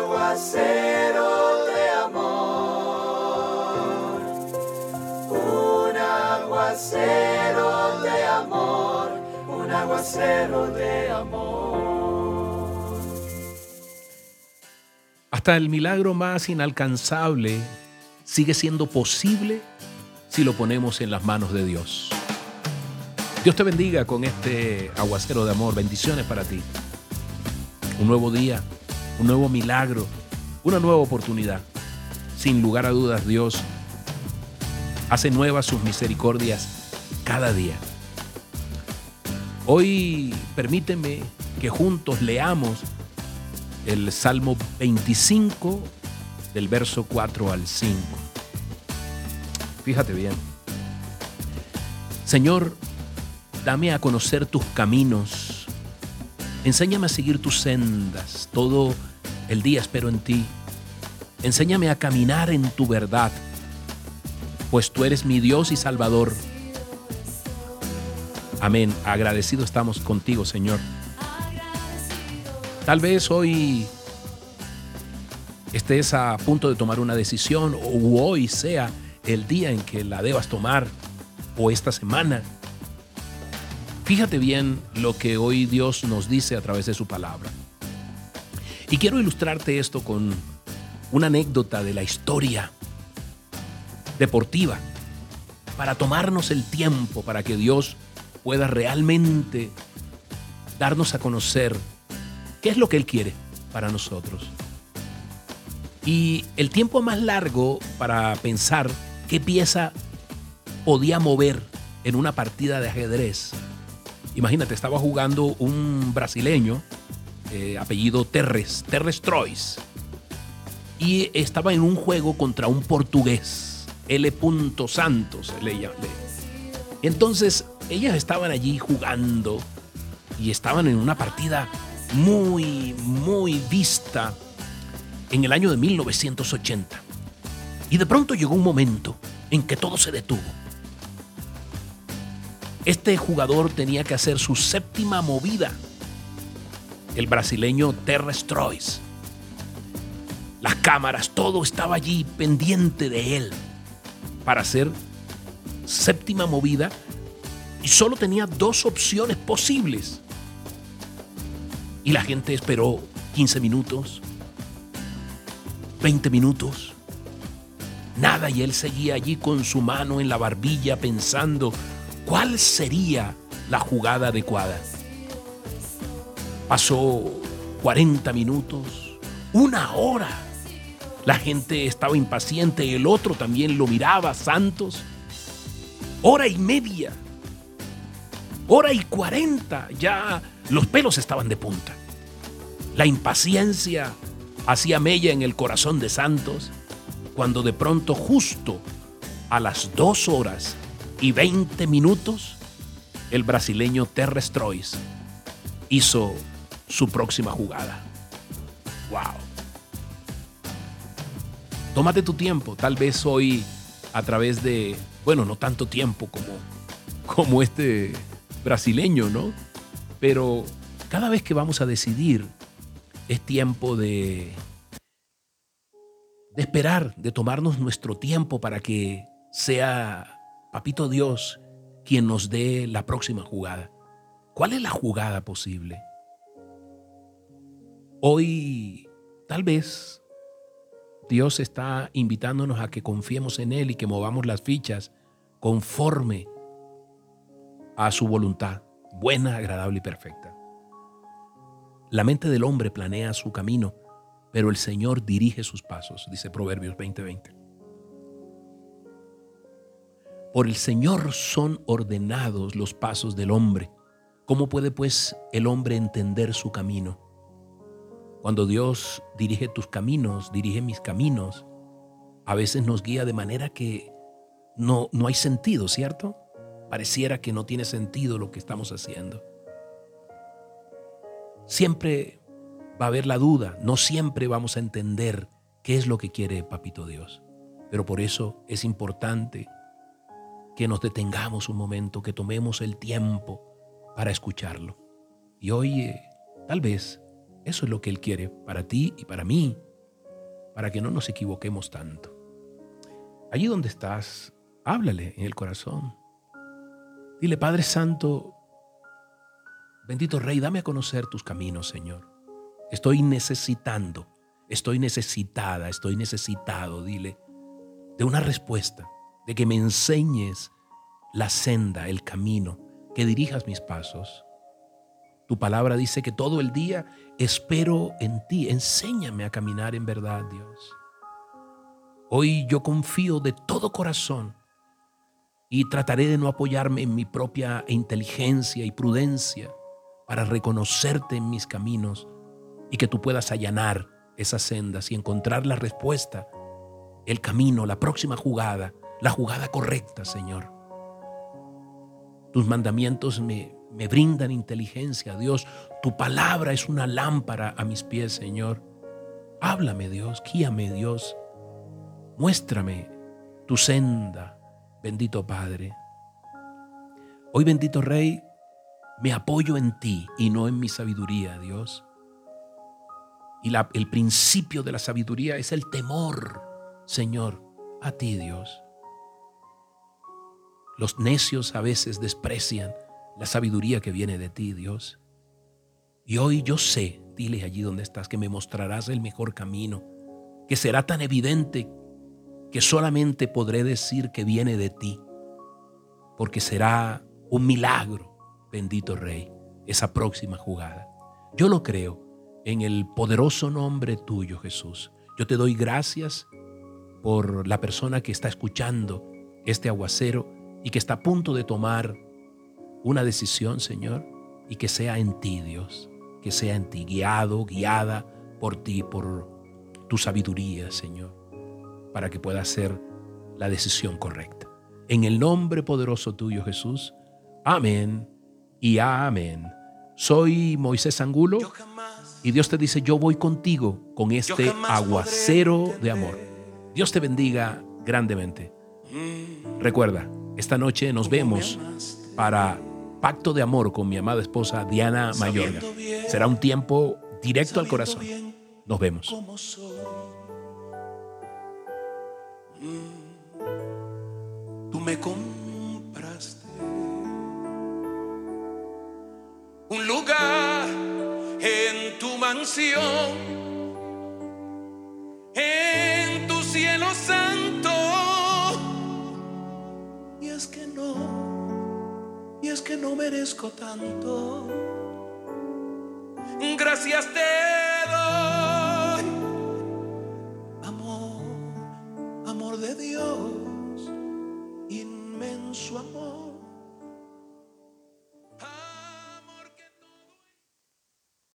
aguacero de amor, un aguacero de amor, un aguacero de amor. Hasta el milagro más inalcanzable sigue siendo posible si lo ponemos en las manos de Dios. Dios te bendiga con este aguacero de amor. Bendiciones para ti. Un nuevo día, un nuevo milagro, una nueva oportunidad. Sin lugar a dudas, Dios hace nuevas sus misericordias cada día. Hoy permíteme que juntos leamos el Salmo 25 del verso 4 al 5. Fíjate bien. Señor, dame a conocer tus caminos. Enséñame a seguir tus sendas. Todo el día espero en ti. Enséñame a caminar en tu verdad, pues tú eres mi Dios y Salvador. Amén. Agradecido estamos contigo, Señor. Tal vez hoy estés a punto de tomar una decisión o hoy sea el día en que la debas tomar o esta semana. Fíjate bien lo que hoy Dios nos dice a través de su palabra. Y quiero ilustrarte esto con una anécdota de la historia deportiva para tomarnos el tiempo para que Dios pueda realmente darnos a conocer qué es lo que Él quiere para nosotros. Y el tiempo más largo para pensar qué pieza podía mover en una partida de ajedrez. Imagínate, estaba jugando un brasileño, eh, apellido Terres, Terres Trois, y estaba en un juego contra un portugués, L. Santos, le, Entonces, ellas estaban allí jugando y estaban en una partida muy, muy vista en el año de 1980. Y de pronto llegó un momento en que todo se detuvo. Este jugador tenía que hacer su séptima movida, el brasileño Terres Trois. Las cámaras, todo estaba allí pendiente de él para hacer séptima movida y solo tenía dos opciones posibles. Y la gente esperó 15 minutos, 20 minutos. Nada y él seguía allí con su mano en la barbilla pensando cuál sería la jugada adecuada. Pasó 40 minutos, una hora. La gente estaba impaciente, el otro también lo miraba, Santos. Hora y media, hora y cuarenta, ya los pelos estaban de punta. La impaciencia hacía mella en el corazón de Santos cuando de pronto justo a las dos horas y veinte minutos el brasileño Terres Trois hizo su próxima jugada. ¡Wow! Tómate tu tiempo, tal vez hoy a través de, bueno, no tanto tiempo como, como este brasileño, ¿no? Pero cada vez que vamos a decidir es tiempo de, de esperar, de tomarnos nuestro tiempo para que sea Papito Dios quien nos dé la próxima jugada. ¿Cuál es la jugada posible? Hoy, tal vez, Dios está invitándonos a que confiemos en Él y que movamos las fichas conforme a su voluntad, buena, agradable y perfecta. La mente del hombre planea su camino, pero el Señor dirige sus pasos, dice Proverbios 20:20. Por el Señor son ordenados los pasos del hombre. ¿Cómo puede pues el hombre entender su camino? Cuando Dios dirige tus caminos, dirige mis caminos, a veces nos guía de manera que no, no hay sentido, ¿cierto? Pareciera que no tiene sentido lo que estamos haciendo siempre va a haber la duda, no siempre vamos a entender qué es lo que quiere Papito Dios. Pero por eso es importante que nos detengamos un momento, que tomemos el tiempo para escucharlo. Y hoy, tal vez, eso es lo que Él quiere para ti y para mí para que no nos equivoquemos tanto. Allí donde estás, háblale en el corazón. Dile, Padre Santo, bendito Rey, dame a conocer tus caminos, Señor. Estoy necesitando, estoy necesitada, estoy necesitado, dile, de una respuesta, de que me enseñes la senda, el camino, que dirijas mis pasos. Tu palabra dice que todo el día espero en ti. Enséñame a caminar en verdad, Dios. Hoy yo confío de todo corazón y trataré de no apoyarme en mi propia inteligencia y prudencia para reconocerte en mis caminos y que tú puedas allanar esas sendas y encontrar la respuesta, el camino, la próxima jugada, la jugada correcta, Señor. Tus mandamientos me, me brindan inteligencia, Dios. Tu palabra es una lámpara a mis pies, Señor. Háblame, Dios, guíame, Dios. Muéstrame tu senda, bendito Padre. Hoy, bendito Rey, me apoyo en ti y no en mi sabiduría, Dios. Y el principio de la sabiduría es el temor, Señor, a ti, Dios. Los necios a veces desprecian la sabiduría que viene de ti, Dios. Y hoy yo sé, dile allí donde estás, que me mostrarás el mejor camino, que será tan evidente que solamente podré decir que viene de ti, porque será un milagro, bendito Rey, esa próxima jugada. Yo lo creo en el poderoso nombre tuyo, Jesús. Yo te doy gracias por la persona que está escuchando este aguacero y que está a punto de tomar una decisión, Señor, y que sea en ti, Dios, que sea en ti, guiado, guiada por ti, por tu sabiduría, Señor, para que pueda hacer la decisión correcta. En el nombre poderoso tuyo, Jesús. Amén y amén. Soy Moisés Angulo y Dios te dice, yo voy contigo con este aguacero de amor. Dios te bendiga grandemente. Recuerda, esta noche nos vemos para Pacto de Amor con mi amada esposa Diana Mayorga. Será un tiempo directo al corazón. Nos vemos. Tú me compraste un lugar en tu mansión, es que no merezco tanto. Gracias te